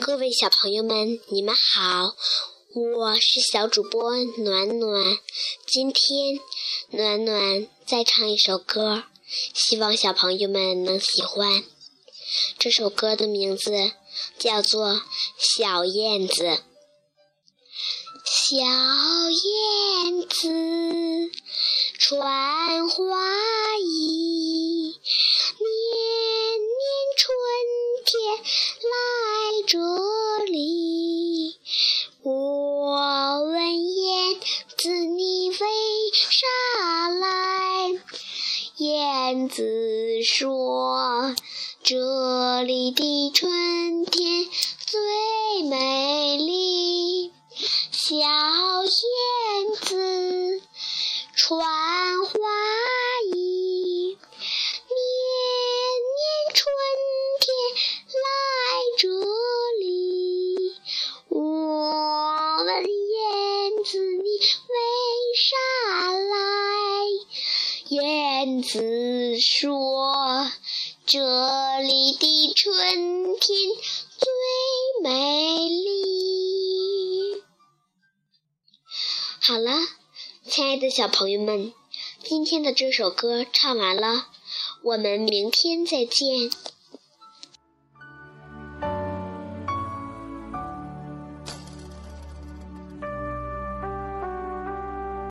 各位小朋友们，你们好，我是小主播暖暖。今天暖暖再唱一首歌，希望小朋友们能喜欢。这首歌的名字叫做《小燕子》。小燕子穿花燕子说。这里的春天最美丽，小燕子穿花衣，年年春天来这里。我问燕子你为啥来？子说。这里的春天最美丽。好了，亲爱的小朋友们，今天的这首歌唱完了，我们明天再见。